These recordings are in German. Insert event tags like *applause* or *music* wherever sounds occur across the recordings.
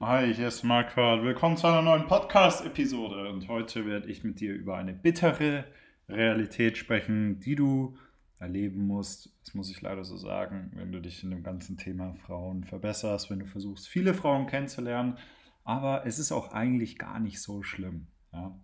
Hi, hier ist Marquardt. Willkommen zu einer neuen Podcast-Episode. Und heute werde ich mit dir über eine bittere Realität sprechen, die du erleben musst. Das muss ich leider so sagen, wenn du dich in dem ganzen Thema Frauen verbesserst, wenn du versuchst, viele Frauen kennenzulernen. Aber es ist auch eigentlich gar nicht so schlimm. Ja?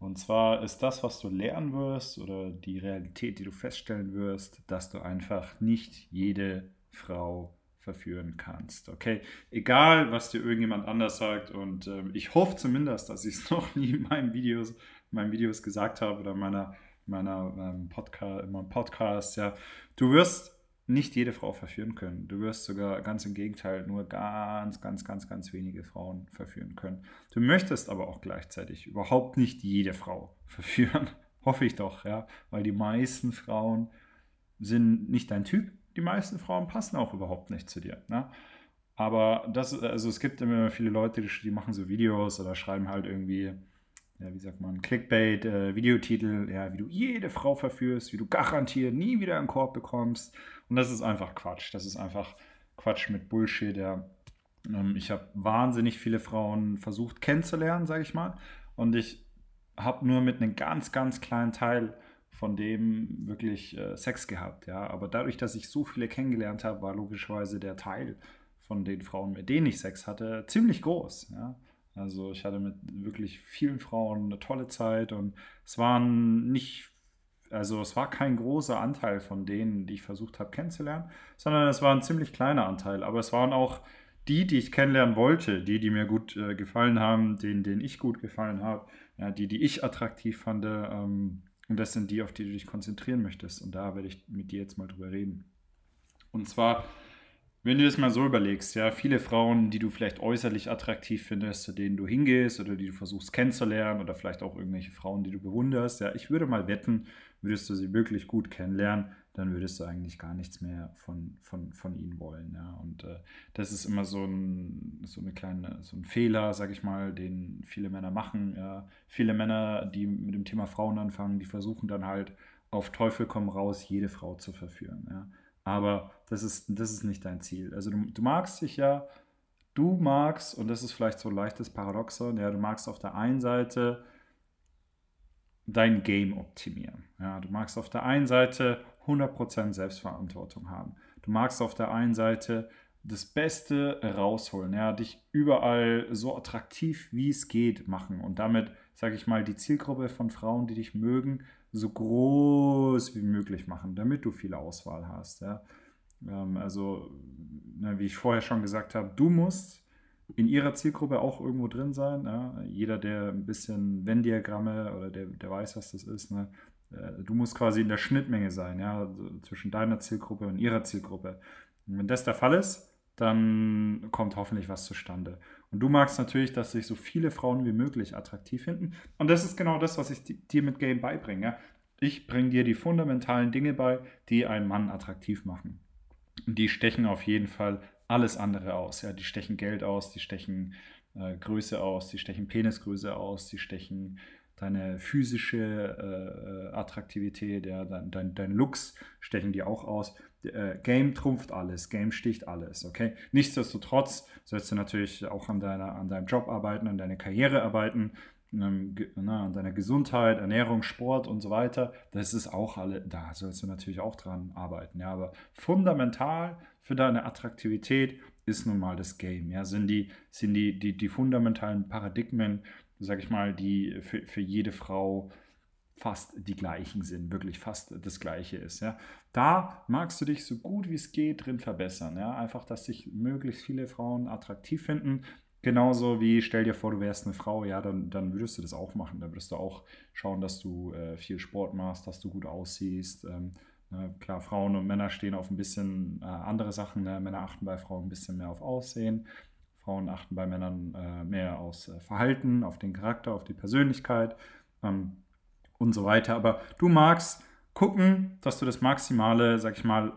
Und zwar ist das, was du lernen wirst oder die Realität, die du feststellen wirst, dass du einfach nicht jede Frau verführen kannst. Okay, egal was dir irgendjemand anders sagt und äh, ich hoffe zumindest, dass ich es *laughs* noch nie in meinen Videos, in meinen Videos gesagt habe oder meiner, meiner ähm, Podcast, in meinem Podcast. Ja, du wirst nicht jede Frau verführen können. Du wirst sogar ganz im Gegenteil nur ganz, ganz, ganz, ganz wenige Frauen verführen können. Du möchtest aber auch gleichzeitig überhaupt nicht jede Frau *laughs* verführen. Hoffe ich doch, ja, weil die meisten Frauen sind nicht dein Typ die meisten Frauen passen auch überhaupt nicht zu dir. Ne? Aber das, also es gibt immer viele Leute, die, die machen so Videos oder schreiben halt irgendwie, ja, wie sagt man, Clickbait, äh, Videotitel, ja, wie du jede Frau verführst, wie du garantiert nie wieder einen Korb bekommst. Und das ist einfach Quatsch. Das ist einfach Quatsch mit Bullshit. Ja. Ähm, ich habe wahnsinnig viele Frauen versucht kennenzulernen, sage ich mal. Und ich habe nur mit einem ganz, ganz kleinen Teil von dem wirklich äh, Sex gehabt, ja. Aber dadurch, dass ich so viele kennengelernt habe, war logischerweise der Teil von den Frauen, mit denen ich Sex hatte, ziemlich groß, ja. Also ich hatte mit wirklich vielen Frauen eine tolle Zeit und es waren nicht, also es war kein großer Anteil von denen, die ich versucht habe kennenzulernen, sondern es war ein ziemlich kleiner Anteil. Aber es waren auch die, die ich kennenlernen wollte, die, die mir gut äh, gefallen haben, denen, denen ich gut gefallen habe, ja, die, die ich attraktiv fand. Ähm, und das sind die, auf die du dich konzentrieren möchtest. Und da werde ich mit dir jetzt mal drüber reden. Und zwar, wenn du das mal so überlegst, ja, viele Frauen, die du vielleicht äußerlich attraktiv findest, zu denen du hingehst oder die du versuchst kennenzulernen oder vielleicht auch irgendwelche Frauen, die du bewunderst, ja, ich würde mal wetten, würdest du sie wirklich gut kennenlernen, dann würdest du eigentlich gar nichts mehr von, von, von ihnen wollen. Ja. Und äh, das ist immer so ein, so eine kleine, so ein Fehler, sag ich mal, den viele Männer machen. Ja. Viele Männer, die mit dem Thema Frauen anfangen, die versuchen dann halt auf Teufel komm raus, jede Frau zu verführen. Ja. Aber das ist, das ist nicht dein Ziel. Also du, du magst dich ja, du magst, und das ist vielleicht so ein leichtes Paradoxon, ja, du magst auf der einen Seite dein Game optimieren. Ja, du magst auf der einen Seite 100% Selbstverantwortung haben. Du magst auf der einen Seite das Beste rausholen, ja, dich überall so attraktiv wie es geht machen und damit, sage ich mal, die Zielgruppe von Frauen, die dich mögen, so groß wie möglich machen, damit du viel Auswahl hast. Ja. Ähm, also, wie ich vorher schon gesagt habe, du musst in ihrer Zielgruppe auch irgendwo drin sein. Ja. Jeder, der ein bisschen Venn-Diagramme oder der, der weiß, was das ist, ne, du musst quasi in der Schnittmenge sein, ja, zwischen deiner Zielgruppe und ihrer Zielgruppe. Und wenn das der Fall ist, dann kommt hoffentlich was zustande. Und du magst natürlich, dass sich so viele Frauen wie möglich attraktiv finden. Und das ist genau das, was ich dir mit Game beibringe. Ich bringe dir die fundamentalen Dinge bei, die einen Mann attraktiv machen. Und die stechen auf jeden Fall alles andere aus. Ja? Die stechen Geld aus, die stechen äh, Größe aus, die stechen Penisgröße aus, die stechen deine physische äh, Attraktivität, ja, dein, dein, dein Looks stechen die auch aus. Äh, Game trumpft alles, Game sticht alles, okay? Nichtsdestotrotz sollst du natürlich auch an, deiner, an deinem Job arbeiten, an deiner Karriere arbeiten, ähm, na, an deiner Gesundheit, Ernährung, Sport und so weiter. Das ist auch alle, da sollst du natürlich auch dran arbeiten, ja, aber fundamental für deine Attraktivität ist nun mal das Game, ja, sind die, sind die, die, die fundamentalen Paradigmen, sag ich mal, die für, für jede Frau fast die gleichen sind, wirklich fast das gleiche ist. Ja. Da magst du dich so gut wie es geht drin verbessern. Ja. Einfach, dass sich möglichst viele Frauen attraktiv finden. Genauso wie, stell dir vor, du wärst eine Frau, ja, dann, dann würdest du das auch machen. Dann würdest du auch schauen, dass du äh, viel Sport machst, dass du gut aussiehst. Ähm, ne, klar, Frauen und Männer stehen auf ein bisschen äh, andere Sachen. Ne? Männer achten bei Frauen ein bisschen mehr auf Aussehen. Frauen achten bei Männern äh, mehr aufs äh, Verhalten, auf den Charakter, auf die Persönlichkeit ähm, und so weiter. Aber du magst gucken, dass du das Maximale, sag ich mal,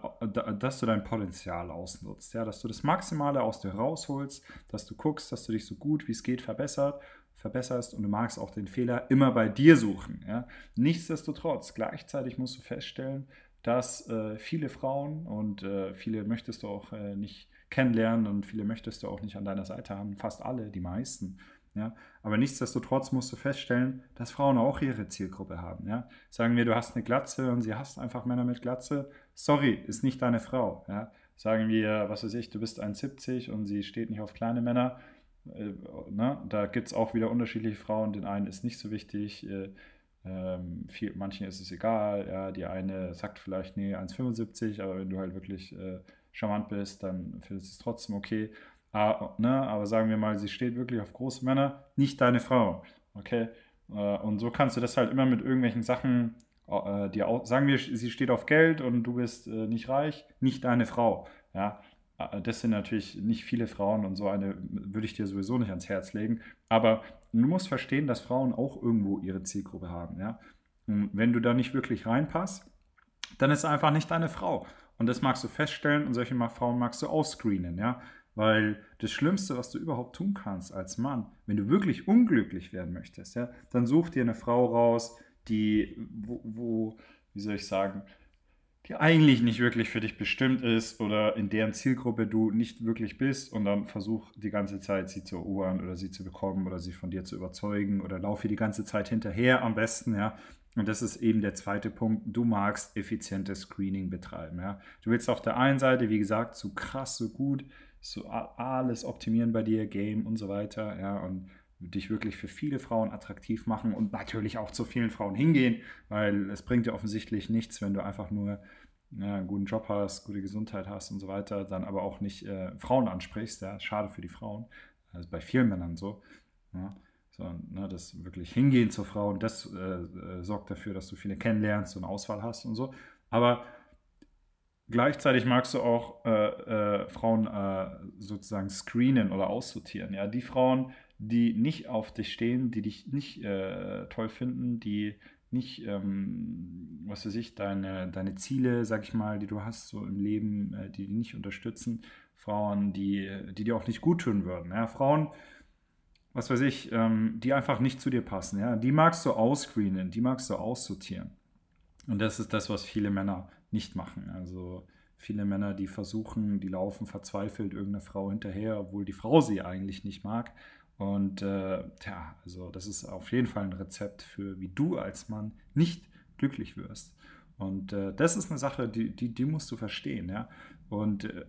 dass du dein Potenzial ausnutzt, ja, dass du das Maximale aus dir rausholst, dass du guckst, dass du dich so gut wie es geht verbessert, verbesserst und du magst auch den Fehler immer bei dir suchen. Ja. Nichtsdestotrotz, gleichzeitig musst du feststellen, dass äh, viele Frauen und äh, viele möchtest du auch äh, nicht kennenlernen und viele möchtest du auch nicht an deiner Seite haben, fast alle, die meisten. Ja? Aber nichtsdestotrotz musst du feststellen, dass Frauen auch ihre Zielgruppe haben. Ja? Sagen wir, du hast eine Glatze und sie hasst einfach Männer mit Glatze. Sorry, ist nicht deine Frau. Ja? Sagen wir, was weiß ich, du bist 1,70 und sie steht nicht auf kleine Männer. Äh, ne? Da gibt es auch wieder unterschiedliche Frauen. Den einen ist nicht so wichtig. Äh, ähm, viel, manchen ist es egal. Ja? Die eine sagt vielleicht, nee, 1,75, aber wenn du halt wirklich äh, charmant bist, dann findest du es trotzdem okay. Ah, ne, aber sagen wir mal, sie steht wirklich auf große Männer, nicht deine Frau. Okay? Äh, und so kannst du das halt immer mit irgendwelchen Sachen, äh, auch, sagen wir, sie steht auf Geld und du bist äh, nicht reich, nicht deine Frau. Ja? Das sind natürlich nicht viele Frauen und so eine würde ich dir sowieso nicht ans Herz legen. Aber du musst verstehen, dass Frauen auch irgendwo ihre Zielgruppe haben. Ja? Und wenn du da nicht wirklich reinpasst, dann ist es einfach nicht deine Frau. Und das magst du feststellen und solche Frauen magst du ausscreenen. Ja? Weil das Schlimmste, was du überhaupt tun kannst als Mann, wenn du wirklich unglücklich werden möchtest, ja, dann such dir eine Frau raus, die, wo, wo, wie soll ich sagen, die eigentlich nicht wirklich für dich bestimmt ist oder in deren Zielgruppe du nicht wirklich bist und dann versuch die ganze Zeit sie zu erobern oder sie zu bekommen oder sie von dir zu überzeugen oder laufe die ganze Zeit hinterher am besten, ja. Und das ist eben der zweite Punkt. Du magst effizientes Screening betreiben, ja. Du willst auf der einen Seite, wie gesagt, so krass, so gut so alles optimieren bei dir, Game und so weiter, ja, und dich wirklich für viele Frauen attraktiv machen und natürlich auch zu vielen Frauen hingehen, weil es bringt dir offensichtlich nichts, wenn du einfach nur ja, einen guten Job hast, gute Gesundheit hast und so weiter, dann aber auch nicht äh, Frauen ansprichst, ja, schade für die Frauen, also bei vielen Männern so, ja, sondern ne, das wirklich Hingehen zur Frau und das äh, äh, sorgt dafür, dass du viele kennenlernst und Auswahl hast und so, aber Gleichzeitig magst du auch äh, äh, Frauen äh, sozusagen screenen oder aussortieren. Ja, die Frauen, die nicht auf dich stehen, die dich nicht äh, toll finden, die nicht, ähm, was weiß ich, deine, deine Ziele, sag ich mal, die du hast so im Leben, äh, die dich nicht unterstützen. Frauen, die, die dir auch nicht gut tun würden. Ja, Frauen, was weiß ich, ähm, die einfach nicht zu dir passen. Ja, die magst du ausscreenen, die magst du aussortieren. Und das ist das, was viele Männer nicht machen. Also viele Männer, die versuchen, die laufen verzweifelt irgendeiner Frau hinterher, obwohl die Frau sie eigentlich nicht mag. Und äh, ja, also das ist auf jeden Fall ein Rezept für, wie du als Mann nicht glücklich wirst. Und äh, das ist eine Sache, die, die, die musst du verstehen, ja. Und äh,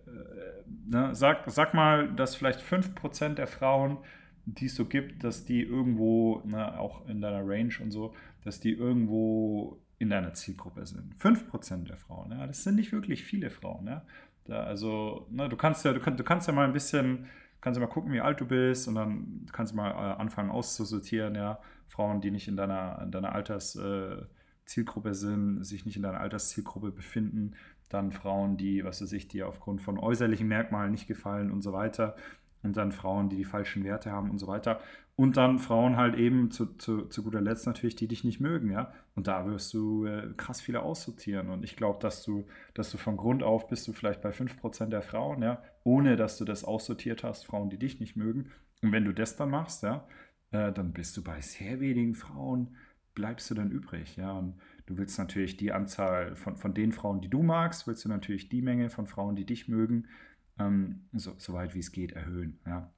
ne, sag, sag mal, dass vielleicht 5% der Frauen, die es so gibt, dass die irgendwo, ne, auch in deiner Range und so, dass die irgendwo in deiner Zielgruppe sind. 5% der Frauen, ja, das sind nicht wirklich viele Frauen. Ja. Da, also, ne, du kannst ja, du, du kannst ja mal ein bisschen, kannst ja mal gucken, wie alt du bist und dann kannst du mal äh, anfangen auszusortieren, ja. Frauen, die nicht in deiner, in deiner Alterszielgruppe äh, sind, sich nicht in deiner Alterszielgruppe befinden, dann Frauen, die, was weiß ich, dir aufgrund von äußerlichen Merkmalen nicht gefallen und so weiter und dann Frauen, die die falschen Werte haben und so weiter. Und dann Frauen halt eben zu, zu, zu guter Letzt natürlich, die dich nicht mögen, ja. Und da wirst du äh, krass viele aussortieren. Und ich glaube, dass du, dass du von Grund auf bist du vielleicht bei 5% der Frauen, ja, ohne dass du das aussortiert hast, Frauen, die dich nicht mögen. Und wenn du das dann machst, ja, äh, dann bist du bei sehr wenigen Frauen, bleibst du dann übrig, ja. Und du willst natürlich die Anzahl von, von den Frauen, die du magst, willst du natürlich die Menge von Frauen, die dich mögen, ähm, so, so weit wie es geht erhöhen, ja.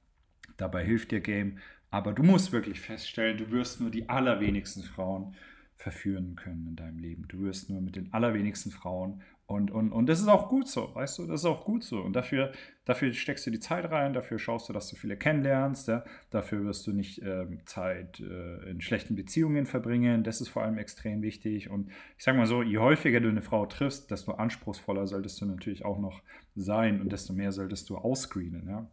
Dabei hilft dir Game aber du musst wirklich feststellen, du wirst nur die allerwenigsten Frauen verführen können in deinem Leben. Du wirst nur mit den allerwenigsten Frauen und, und, und das ist auch gut so, weißt du, das ist auch gut so. Und dafür, dafür steckst du die Zeit rein, dafür schaust du, dass du viele kennenlernst, ja? dafür wirst du nicht ähm, Zeit äh, in schlechten Beziehungen verbringen, das ist vor allem extrem wichtig. Und ich sage mal so, je häufiger du eine Frau triffst, desto anspruchsvoller solltest du natürlich auch noch sein und desto mehr solltest du ausscreenen. Ja?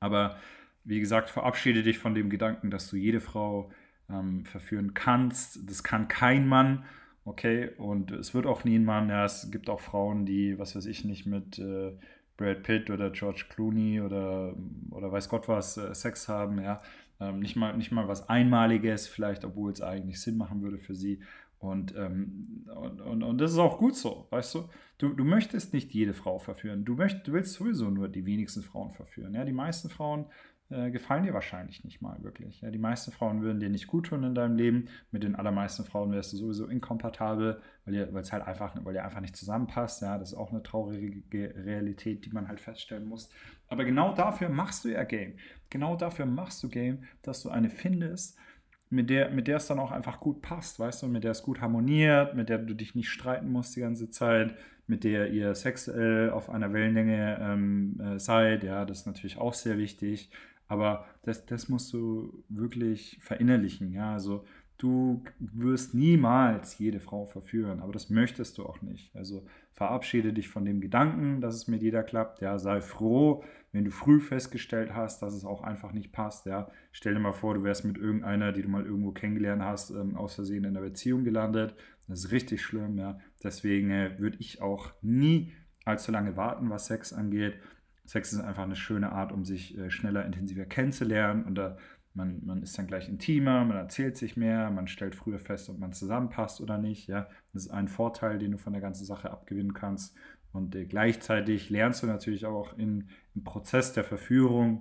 Aber wie gesagt, verabschiede dich von dem Gedanken, dass du jede Frau ähm, verführen kannst. Das kann kein Mann, okay? Und es wird auch nie ein Mann. Ja, es gibt auch Frauen, die, was weiß ich nicht, mit äh, Brad Pitt oder George Clooney oder, oder weiß Gott was äh, Sex haben, ja. Ähm, nicht, mal, nicht mal was Einmaliges, vielleicht, obwohl es eigentlich Sinn machen würde für sie. Und, ähm, und, und, und, das ist auch gut so, weißt du? Du, du möchtest nicht jede Frau verführen. Du, möcht, du willst sowieso nur die wenigsten Frauen verführen. Ja? Die meisten Frauen äh, gefallen dir wahrscheinlich nicht mal wirklich. Ja, die meisten Frauen würden dir nicht gut tun in deinem Leben. Mit den allermeisten Frauen wärst du sowieso inkompatibel, weil es halt einfach, weil ihr einfach nicht zusammenpasst. Ja, das ist auch eine traurige Realität, die man halt feststellen muss. Aber genau dafür machst du ja Game. Genau dafür machst du Game, dass du eine findest, mit der, mit der es dann auch einfach gut passt, weißt du, mit der es gut harmoniert, mit der du dich nicht streiten musst die ganze Zeit, mit der ihr sexuell auf einer Wellenlänge ähm, äh, seid, ja, das ist natürlich auch sehr wichtig, aber das, das musst du wirklich verinnerlichen, ja, also du wirst niemals jede Frau verführen, aber das möchtest du auch nicht, also verabschiede dich von dem Gedanken, dass es mit jeder klappt, ja, sei froh, wenn du früh festgestellt hast, dass es auch einfach nicht passt, ja, stell dir mal vor, du wärst mit irgendeiner, die du mal irgendwo kennengelernt hast, ähm, aus Versehen in einer Beziehung gelandet. Das ist richtig schlimm, ja. Deswegen äh, würde ich auch nie allzu lange warten, was Sex angeht. Sex ist einfach eine schöne Art, um sich äh, schneller, intensiver kennenzulernen und da man, man ist dann gleich intimer, man erzählt sich mehr, man stellt früher fest, ob man zusammenpasst oder nicht. Ja? Das ist ein Vorteil, den du von der ganzen Sache abgewinnen kannst. Und äh, gleichzeitig lernst du natürlich auch in, im Prozess der Verführung,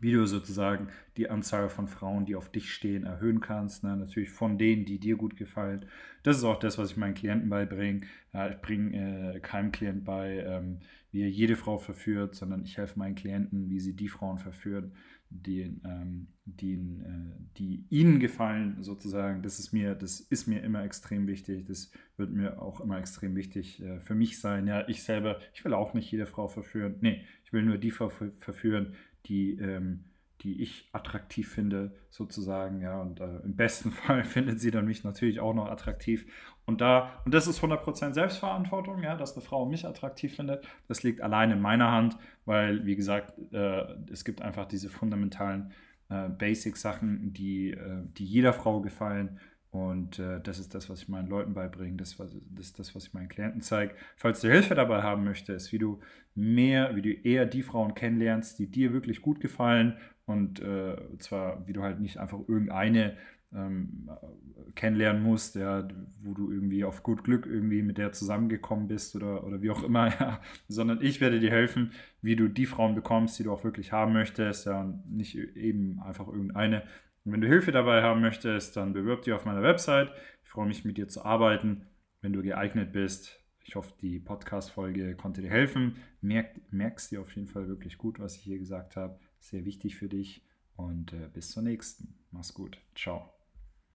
wie du sozusagen die Anzahl von Frauen, die auf dich stehen, erhöhen kannst. Ne? Natürlich von denen, die dir gut gefallen. Das ist auch das, was ich meinen Klienten beibringe. Ja, ich bringe äh, keinem Klient bei, ähm, wie er jede Frau verführt, sondern ich helfe meinen Klienten, wie sie die Frauen verführen, die, ähm, die, äh, die ihnen gefallen, sozusagen. Das ist mir, das ist mir immer extrem wichtig. Das wird mir auch immer extrem wichtig äh, für mich sein. Ja, ich selber, ich will auch nicht jede Frau verführen. Nee, ich will nur die Frau verführen, die, ähm, die ich attraktiv finde, sozusagen. Ja, und äh, im besten *laughs* Fall findet sie dann mich natürlich auch noch attraktiv. Und da, und das ist 100% Selbstverantwortung, ja, dass eine Frau mich attraktiv findet. Das liegt allein in meiner Hand, weil, wie gesagt, äh, es gibt einfach diese fundamentalen äh, Basic-Sachen, die, äh, die jeder Frau gefallen. Und äh, das ist das, was ich meinen Leuten beibringe, das, das ist das, was ich meinen Klienten zeige. Falls du Hilfe dabei haben möchtest, wie du mehr, wie du eher die Frauen kennenlernst, die dir wirklich gut gefallen und äh, zwar, wie du halt nicht einfach irgendeine ähm, kennenlernen musst, ja, wo du irgendwie auf gut Glück irgendwie mit der zusammengekommen bist oder, oder wie auch immer, *laughs* ja, sondern ich werde dir helfen, wie du die Frauen bekommst, die du auch wirklich haben möchtest, ja, und nicht eben einfach irgendeine. Und wenn du Hilfe dabei haben möchtest, dann bewirb dich auf meiner Website. Ich freue mich, mit dir zu arbeiten, wenn du geeignet bist. Ich hoffe, die Podcast-Folge konnte dir helfen. Merk, merkst dir auf jeden Fall wirklich gut, was ich hier gesagt habe. Sehr wichtig für dich. Und äh, bis zur nächsten. Mach's gut. Ciao.